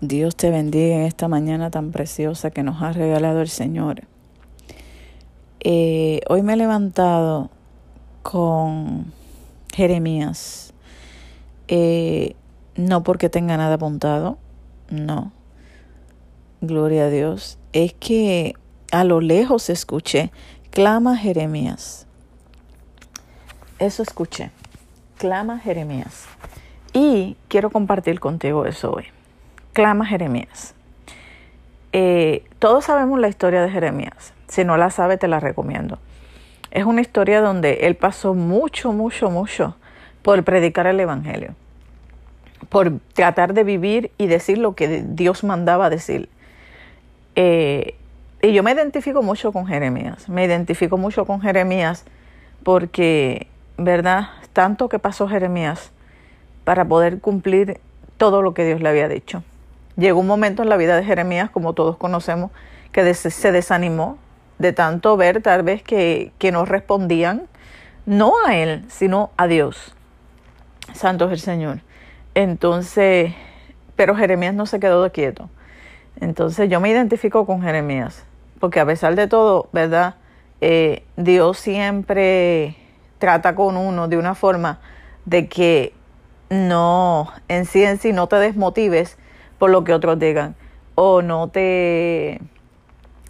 Dios te bendiga en esta mañana tan preciosa que nos ha regalado el Señor. Eh, hoy me he levantado con Jeremías. Eh, no porque tenga nada apuntado, no. Gloria a Dios. Es que a lo lejos escuché, clama Jeremías. Eso escuché, clama Jeremías. Y quiero compartir contigo eso hoy clama Jeremías. Eh, todos sabemos la historia de Jeremías. Si no la sabe, te la recomiendo. Es una historia donde él pasó mucho, mucho, mucho por predicar el Evangelio, por tratar de vivir y decir lo que Dios mandaba decir. Eh, y yo me identifico mucho con Jeremías, me identifico mucho con Jeremías porque, ¿verdad? Tanto que pasó Jeremías para poder cumplir todo lo que Dios le había dicho. Llegó un momento en la vida de Jeremías, como todos conocemos, que se desanimó de tanto ver tal vez que, que no respondían, no a él, sino a Dios. Santo es el Señor. Entonces, pero Jeremías no se quedó de quieto. Entonces yo me identifico con Jeremías, porque a pesar de todo, ¿verdad? Eh, Dios siempre trata con uno de una forma de que no, en sí en sí no te desmotives por lo que otros digan o no te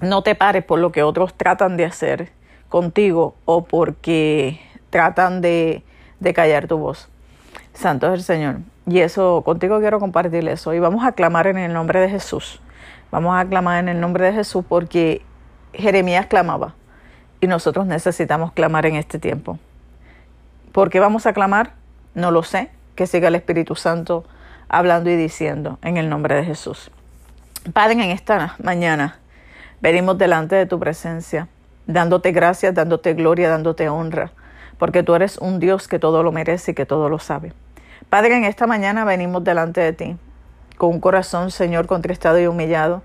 no te pares por lo que otros tratan de hacer contigo o porque tratan de, de callar tu voz. Santo es el Señor. Y eso, contigo quiero compartir eso. Y vamos a clamar en el nombre de Jesús. Vamos a clamar en el nombre de Jesús porque Jeremías clamaba. Y nosotros necesitamos clamar en este tiempo. ¿Por qué vamos a clamar? No lo sé. Que siga el Espíritu Santo hablando y diciendo en el nombre de Jesús. Padre, en esta mañana venimos delante de tu presencia, dándote gracias, dándote gloria, dándote honra, porque tú eres un Dios que todo lo merece y que todo lo sabe. Padre, en esta mañana venimos delante de ti, con un corazón, Señor, contristado y humillado,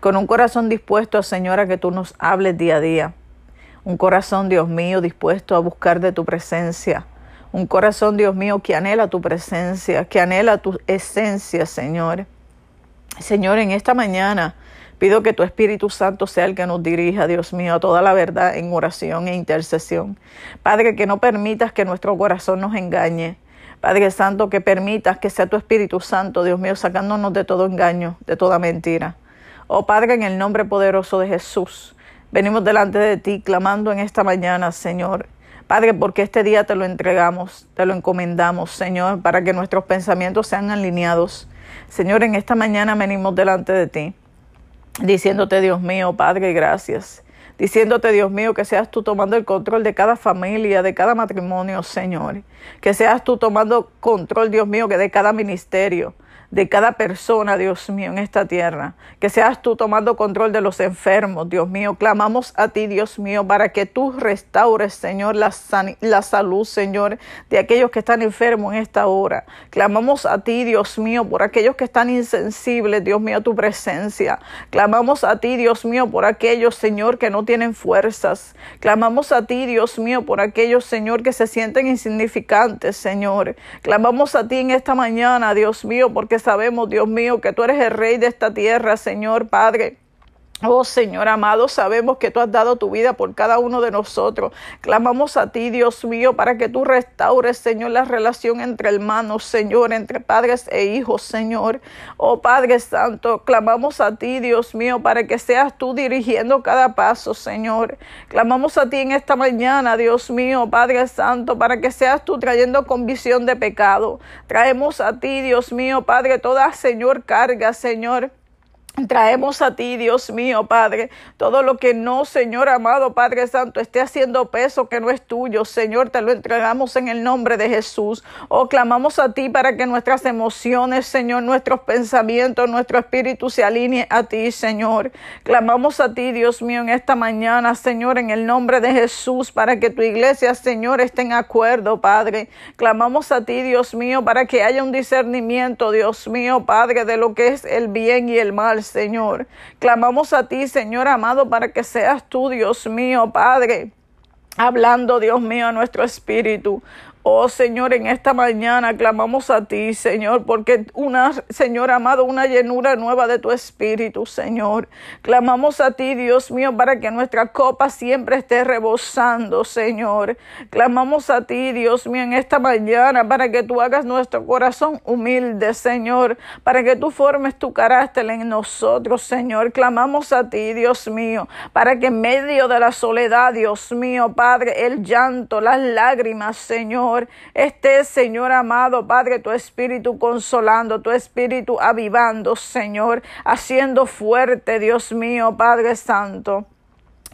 con un corazón dispuesto, Señor, a que tú nos hables día a día. Un corazón, Dios mío, dispuesto a buscar de tu presencia, un corazón, Dios mío, que anhela tu presencia, que anhela tu esencia, Señor. Señor, en esta mañana pido que tu Espíritu Santo sea el que nos dirija, Dios mío, a toda la verdad en oración e intercesión. Padre, que no permitas que nuestro corazón nos engañe. Padre Santo, que permitas que sea tu Espíritu Santo, Dios mío, sacándonos de todo engaño, de toda mentira. Oh Padre, en el nombre poderoso de Jesús, venimos delante de ti clamando en esta mañana, Señor, Padre, porque este día te lo entregamos, te lo encomendamos, Señor, para que nuestros pensamientos sean alineados. Señor, en esta mañana venimos delante de ti, diciéndote, Dios mío, Padre, gracias. Diciéndote, Dios mío, que seas tú tomando el control de cada familia, de cada matrimonio, Señor. Que seas tú tomando control, Dios mío, que de cada ministerio de cada persona, Dios mío, en esta tierra. Que seas tú tomando control de los enfermos, Dios mío. Clamamos a ti, Dios mío, para que tú restaures, Señor, la, la salud, Señor, de aquellos que están enfermos en esta hora. Clamamos a ti, Dios mío, por aquellos que están insensibles, Dios mío, a tu presencia. Clamamos a ti, Dios mío, por aquellos, Señor, que no tienen fuerzas. Clamamos a ti, Dios mío, por aquellos, Señor, que se sienten insignificantes, Señor. Clamamos a ti en esta mañana, Dios mío, porque sabemos, Dios mío, que tú eres el rey de esta tierra, Señor Padre. Oh Señor amado, sabemos que tú has dado tu vida por cada uno de nosotros. Clamamos a ti, Dios mío, para que tú restaures, Señor, la relación entre hermanos, Señor, entre padres e hijos, Señor. Oh Padre Santo, clamamos a ti, Dios mío, para que seas tú dirigiendo cada paso, Señor. Clamamos a ti en esta mañana, Dios mío, Padre Santo, para que seas tú trayendo convicción de pecado. Traemos a ti, Dios mío, Padre, toda, Señor, carga, Señor Traemos a ti, Dios mío, Padre, todo lo que no, Señor amado, Padre Santo, esté haciendo peso que no es tuyo, Señor, te lo entregamos en el nombre de Jesús. Oh, clamamos a ti para que nuestras emociones, Señor, nuestros pensamientos, nuestro espíritu se alinee a ti, Señor. Clamamos a ti, Dios mío, en esta mañana, Señor, en el nombre de Jesús, para que tu iglesia, Señor, esté en acuerdo, Padre. Clamamos a ti, Dios mío, para que haya un discernimiento, Dios mío, Padre, de lo que es el bien y el mal. Señor. Clamamos a ti, Señor amado, para que seas tú, Dios mío, Padre, hablando, Dios mío, a nuestro espíritu. Oh Señor, en esta mañana clamamos a ti, Señor, porque una, Señor amado, una llenura nueva de tu Espíritu, Señor. Clamamos a ti, Dios mío, para que nuestra copa siempre esté rebosando, Señor. Clamamos a ti, Dios mío, en esta mañana, para que tú hagas nuestro corazón humilde, Señor, para que tú formes tu carácter en nosotros, Señor. Clamamos a ti, Dios mío, para que en medio de la soledad, Dios mío, Padre, el llanto, las lágrimas, Señor, esté, Señor amado, Padre, tu espíritu consolando, tu espíritu avivando, Señor, haciendo fuerte, Dios mío, Padre Santo.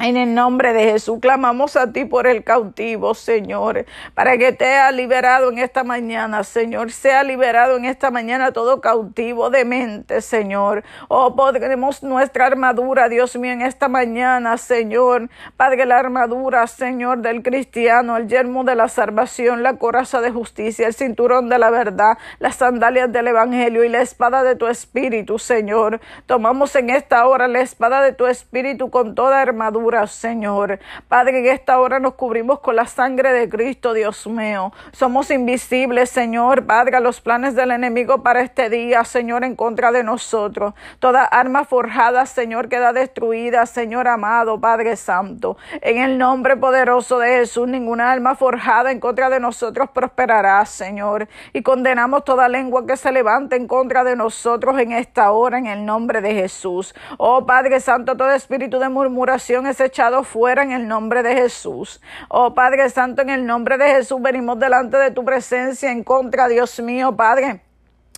En el nombre de Jesús clamamos a ti por el cautivo, Señor, para que te haya liberado en esta mañana, Señor. Sea liberado en esta mañana todo cautivo de mente, Señor. Oh, podremos nuestra armadura, Dios mío, en esta mañana, Señor. Padre, la armadura, Señor, del cristiano, el yermo de la salvación, la coraza de justicia, el cinturón de la verdad, las sandalias del evangelio y la espada de tu espíritu, Señor. Tomamos en esta hora la espada de tu espíritu con toda armadura Señor. Padre, en esta hora nos cubrimos con la sangre de Cristo, Dios mío. Somos invisibles, Señor, Padre, a los planes del enemigo para este día, Señor, en contra de nosotros. Toda arma forjada, Señor, queda destruida, Señor amado, Padre Santo. En el nombre poderoso de Jesús, ninguna arma forjada en contra de nosotros prosperará, Señor. Y condenamos toda lengua que se levante en contra de nosotros en esta hora, en el nombre de Jesús. Oh Padre Santo, todo espíritu de murmuración es echado fuera en el nombre de Jesús. Oh Padre Santo, en el nombre de Jesús venimos delante de tu presencia en contra, Dios mío, Padre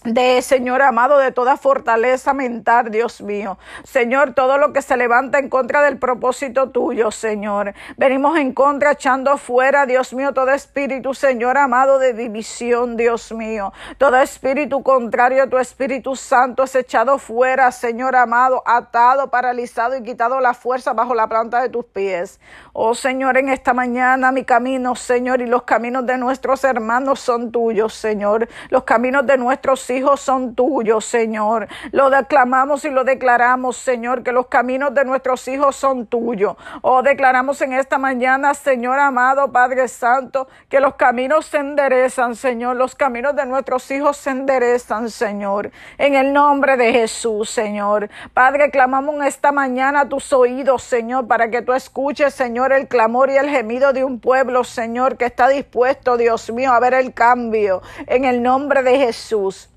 de Señor amado, de toda fortaleza mental, Dios mío. Señor, todo lo que se levanta en contra del propósito tuyo, Señor. Venimos en contra, echando fuera, Dios mío, todo espíritu, Señor amado, de división, Dios mío. Todo espíritu contrario a tu Espíritu Santo es echado fuera, Señor amado, atado, paralizado y quitado la fuerza bajo la planta de tus pies. Oh Señor, en esta mañana mi camino, Señor, y los caminos de nuestros hermanos son tuyos, Señor. Los caminos de nuestros hijos son tuyos, Señor. Lo declamamos y lo declaramos, Señor, que los caminos de nuestros hijos son tuyos. Oh, declaramos en esta mañana, Señor amado, Padre Santo, que los caminos se enderezan, Señor. Los caminos de nuestros hijos se enderezan, Señor. En el nombre de Jesús, Señor. Padre, clamamos en esta mañana tus oídos, Señor, para que tú escuches, Señor, el clamor y el gemido de un pueblo, Señor, que está dispuesto, Dios mío, a ver el cambio. En el nombre de Jesús.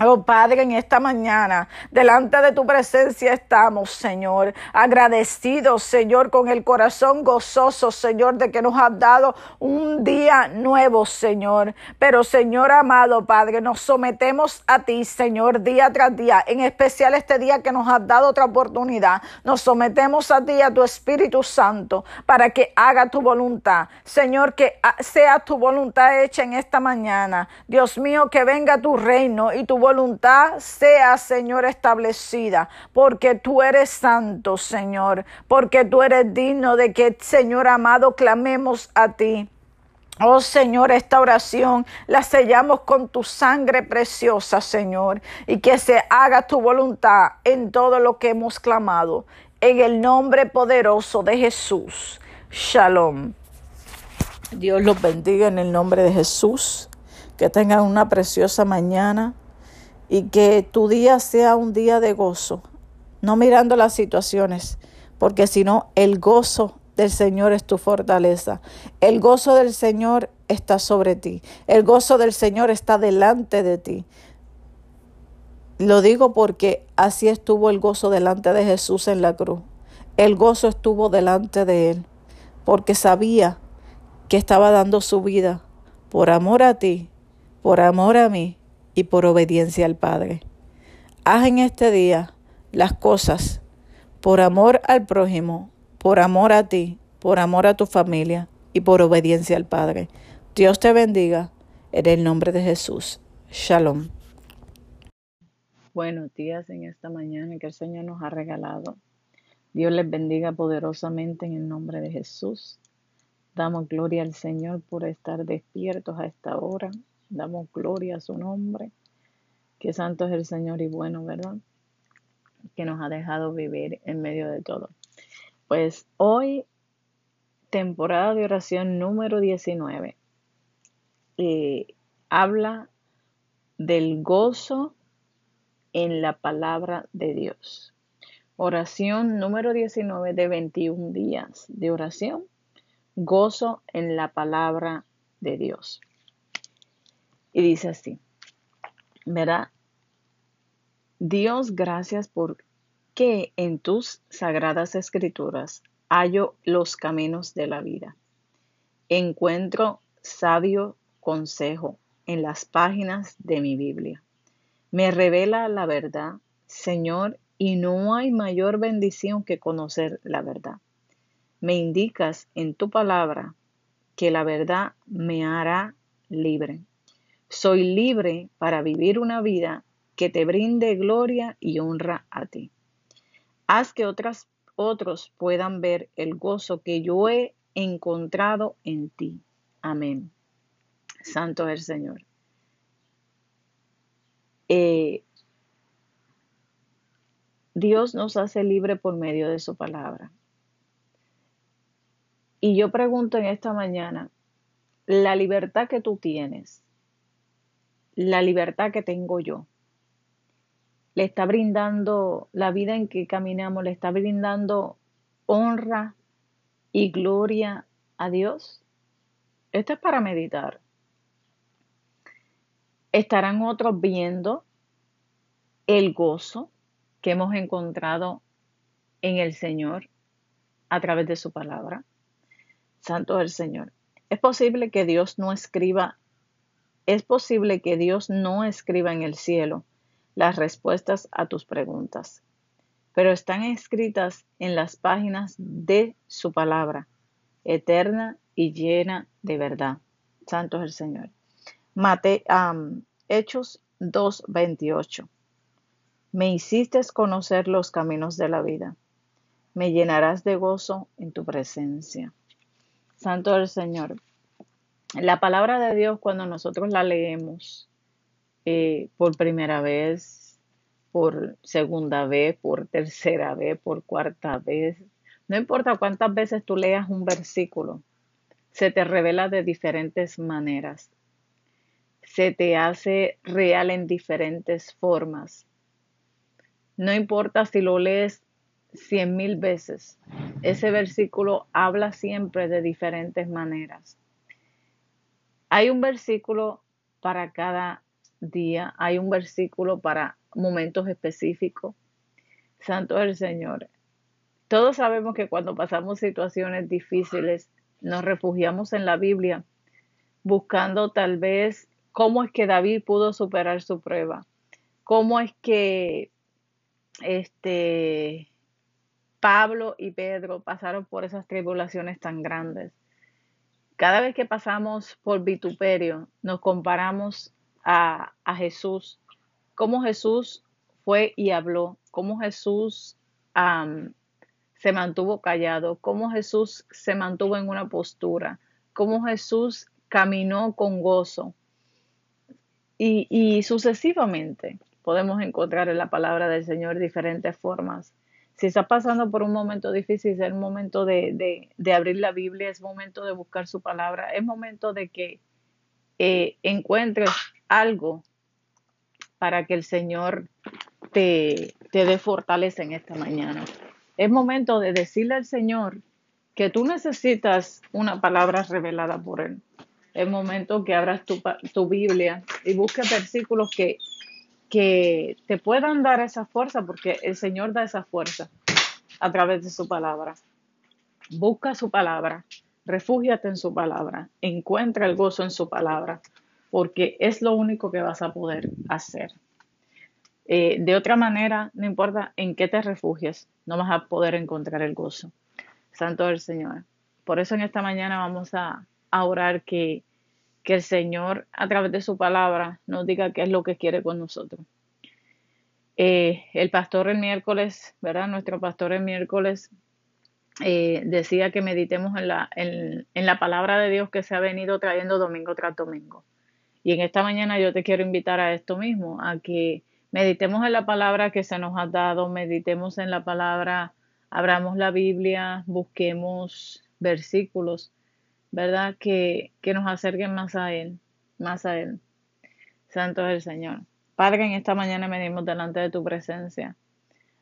Oh Padre, en esta mañana, delante de tu presencia estamos, Señor, agradecidos, Señor, con el corazón gozoso, Señor, de que nos has dado un día nuevo, Señor. Pero, Señor amado, Padre, nos sometemos a ti, Señor, día tras día, en especial este día que nos has dado otra oportunidad. Nos sometemos a ti, a tu Espíritu Santo, para que haga tu voluntad. Señor, que sea tu voluntad hecha en esta mañana. Dios mío, que venga tu reino y tu voluntad sea, Señor, establecida, porque tú eres santo, Señor, porque tú eres digno de que, Señor amado, clamemos a ti. Oh Señor, esta oración la sellamos con tu sangre preciosa, Señor, y que se haga tu voluntad en todo lo que hemos clamado. En el nombre poderoso de Jesús. Shalom. Dios los bendiga en el nombre de Jesús. Que tengan una preciosa mañana y que tu día sea un día de gozo, no mirando las situaciones, porque si no, el gozo del Señor es tu fortaleza. El gozo del Señor está sobre ti. El gozo del Señor está delante de ti. Lo digo porque así estuvo el gozo delante de Jesús en la cruz. El gozo estuvo delante de él, porque sabía que estaba dando su vida por amor a ti, por amor a mí y por obediencia al Padre. Haz en este día las cosas por amor al prójimo, por amor a ti, por amor a tu familia y por obediencia al Padre. Dios te bendiga en el nombre de Jesús. Shalom. Buenos días en esta mañana que el Señor nos ha regalado. Dios les bendiga poderosamente en el nombre de Jesús. Damos gloria al Señor por estar despiertos a esta hora. Damos gloria a su nombre. Que santo es el Señor y bueno, ¿verdad? Que nos ha dejado vivir en medio de todo. Pues hoy, temporada de oración número 19. eh, habla del gozo en la palabra de Dios. Oración número 19 de 21 días de oración. Gozo en la palabra de Dios. Y dice así, ¿verdad? Dios, gracias por que en tus sagradas escrituras hallo los caminos de la vida. Encuentro sabio consejo en las páginas de mi Biblia. Me revela la verdad, Señor, y no hay mayor bendición que conocer la verdad. Me indicas en tu palabra que la verdad me hará libre. Soy libre para vivir una vida que te brinde gloria y honra a ti. Haz que otras, otros puedan ver el gozo que yo he encontrado en ti. Amén. Santo es el Señor. Eh, Dios nos hace libre por medio de su palabra. Y yo pregunto en esta mañana, la libertad que tú tienes, la libertad que tengo yo, le está brindando la vida en que caminamos, le está brindando honra y gloria a Dios. Esto es para meditar. Estarán otros viendo el gozo que hemos encontrado en el Señor a través de su palabra. Santo es el Señor. Es posible que Dios no escriba, es posible que Dios no escriba en el cielo las respuestas a tus preguntas, pero están escritas en las páginas de su palabra, eterna y llena de verdad. Santo es el Señor. Mate, Hechos 2:28. Me hiciste conocer los caminos de la vida. Me llenarás de gozo en tu presencia. Santo es el Señor. La palabra de Dios cuando nosotros la leemos eh, por primera vez, por segunda vez, por tercera vez, por cuarta vez, no importa cuántas veces tú leas un versículo, se te revela de diferentes maneras se te hace real en diferentes formas. No importa si lo lees cien mil veces, ese versículo habla siempre de diferentes maneras. Hay un versículo para cada día, hay un versículo para momentos específicos. Santo es el Señor. Todos sabemos que cuando pasamos situaciones difíciles, nos refugiamos en la Biblia, buscando tal vez cómo es que David pudo superar su prueba, cómo es que este Pablo y Pedro pasaron por esas tribulaciones tan grandes. Cada vez que pasamos por vituperio, nos comparamos a, Jesús, cómo Jesús fue y habló, cómo Jesús se mantuvo callado, cómo Jesús se mantuvo en una postura, cómo Jesús caminó con gozo. Y, sucesivamente podemos encontrar en la palabra del Señor diferentes formas. Si estás pasando por un momento difícil, es el momento de, abrir la Biblia, es momento de buscar su palabra, es momento de que eh, encuentres algo para que el Señor te, te dé fortaleza en esta mañana. Es momento de decirle al Señor que tú necesitas una palabra revelada por Él es momento que abras tu, tu Biblia y busques versículos que, que te puedan dar esa fuerza, porque el Señor da esa fuerza a través de su palabra. Busca su palabra, refúgiate en su palabra, encuentra el gozo en su palabra, porque es lo único que vas a poder hacer. Eh, de otra manera, no importa en qué te refugies, no vas a poder encontrar el gozo. Santo el Señor. Por eso en esta mañana vamos a, a orar que, que el Señor a través de su palabra nos diga qué es lo que quiere con nosotros. Eh, el pastor el miércoles, ¿verdad? Nuestro pastor el miércoles eh, decía que meditemos en la, en, en la palabra de Dios que se ha venido trayendo domingo tras domingo. Y en esta mañana yo te quiero invitar a esto mismo, a que meditemos en la palabra que se nos ha dado, meditemos en la palabra, abramos la Biblia, busquemos versículos ¿verdad? Que, que nos acerquen más a Él. más a Él. Santo es el Señor. Padre, en esta mañana venimos delante de tu presencia,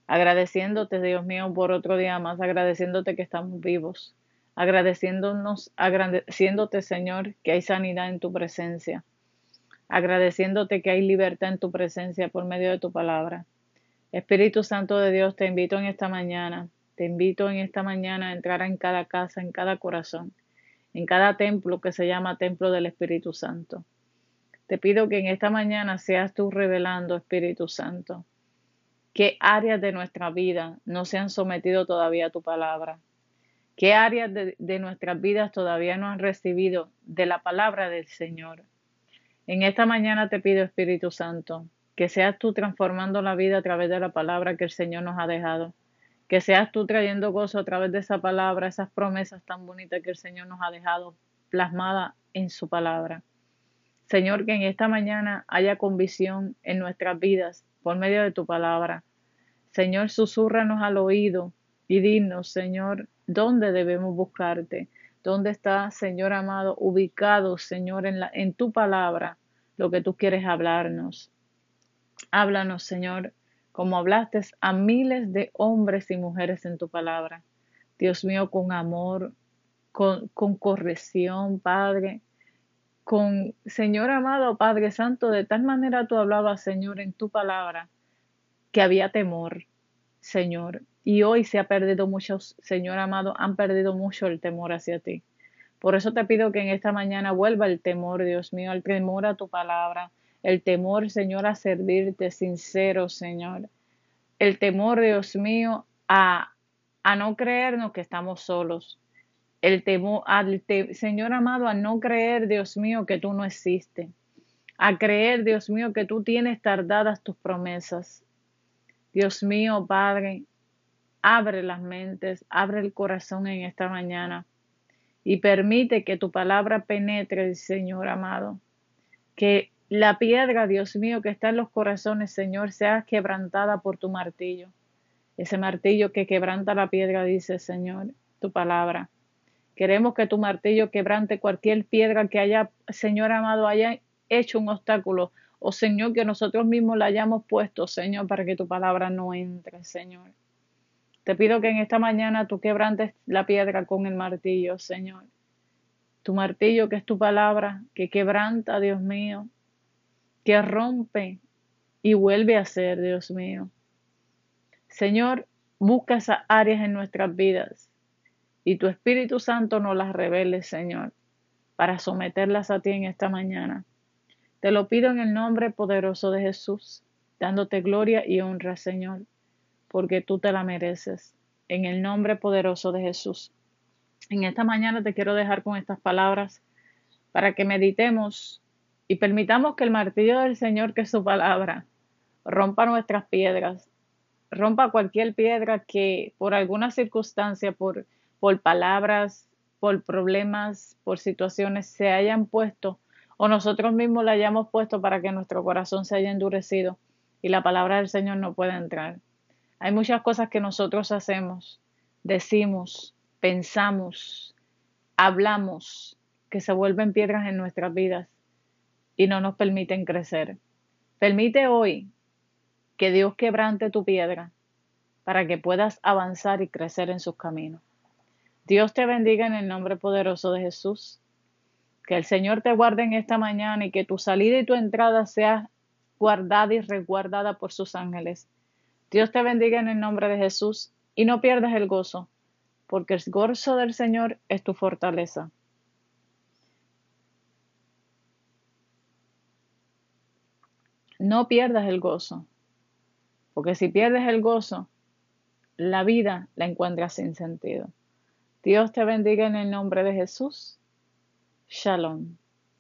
agradeciéndote, Dios mío, por otro día más, agradeciéndote que estamos vivos, agradeciéndonos, agradeciéndote, Señor, que hay sanidad en tu presencia, agradeciéndote que hay libertad en tu presencia por medio de tu palabra. Espíritu Santo de Dios, te invito en esta mañana, te invito en esta mañana a entrar en cada casa, en cada corazón, en cada templo que se llama Templo del Espíritu Santo. Te pido que en esta mañana seas tú revelando, Espíritu Santo, qué áreas de nuestra vida no se han sometido todavía a tu palabra, qué áreas de, de nuestras vidas todavía no han recibido de la palabra del Señor. En esta mañana te pido, Espíritu Santo, que seas tú transformando la vida a través de la palabra que el Señor nos ha dejado. Que seas tú trayendo gozo a través de esa palabra, esas promesas tan bonitas que el Señor nos ha dejado plasmada en su palabra. Señor, que en esta mañana haya convicción en nuestras vidas por medio de tu palabra. Señor, susúrranos al oído y dinos, Señor, dónde debemos buscarte. ¿Dónde está, Señor amado, ubicado, Señor, en, la, en tu palabra, lo que tú quieres hablarnos? Háblanos, Señor, como hablaste a miles de hombres y mujeres en tu palabra. Dios mío, con amor, con, con corrección, Padre, con Señor amado, Padre Santo, de tal manera tú hablabas, Señor, en tu palabra, que había temor, Señor. Y hoy se ha perdido mucho, Señor amado, han perdido mucho el temor hacia ti. Por eso te pido que en esta mañana vuelva el temor, Dios mío, el temor a tu palabra, el temor, Señor, a servirte sincero, Señor. El temor, Dios mío, a, a no creernos que estamos solos, el temor, al Señor amado, a no creer, Dios mío, que tú no existes, a creer, Dios mío, que tú tienes tardadas tus promesas. Dios mío, Padre, abre las mentes, abre el corazón en esta mañana y permite que tu palabra penetre, Señor amado. Que la piedra, Dios mío, que está en los corazones, Señor, sea quebrantada por tu martillo. Ese martillo que quebranta la piedra, dice, Señor, tu palabra. Queremos que tu martillo quebrante cualquier piedra que haya, Señor amado, haya hecho un obstáculo. O Señor, que nosotros mismos la hayamos puesto, Señor, para que tu palabra no entre, Señor. Te pido que en esta mañana tú quebrantes la piedra con el martillo, Señor. Tu martillo, que es tu palabra, que quebranta, Dios mío, que rompe y vuelve a ser, Dios mío. Señor, busca esas áreas en nuestras vidas y tu Espíritu Santo nos las revele, Señor, para someterlas a ti en esta mañana. Te lo pido en el nombre poderoso de Jesús, dándote gloria y honra, Señor, porque tú te la mereces. En el nombre poderoso de Jesús. En esta mañana te quiero dejar con estas palabras para que meditemos y permitamos que el martillo del Señor, que es su palabra, rompa nuestras piedras, rompa cualquier piedra que por alguna circunstancia, por por palabras, por problemas, por situaciones se hayan puesto o nosotros mismos la hayamos puesto para que nuestro corazón se haya endurecido y la palabra del Señor no pueda entrar. Hay muchas cosas que nosotros hacemos, decimos, pensamos, hablamos, que se vuelven piedras en nuestras vidas y no nos permiten crecer. Permite hoy que Dios quebrante tu piedra para que puedas avanzar y crecer en sus caminos. Dios te bendiga en el nombre poderoso de Jesús. Que el Señor te guarde en esta mañana y que tu salida y tu entrada sea guardada y resguardada por sus ángeles. Dios te bendiga en el nombre de Jesús y no pierdas el gozo, porque el gozo del Señor es tu fortaleza. No pierdas el gozo, porque si pierdes el gozo, la vida la encuentras sin sentido. Dios te bendiga en el nombre de Jesús. Shalom.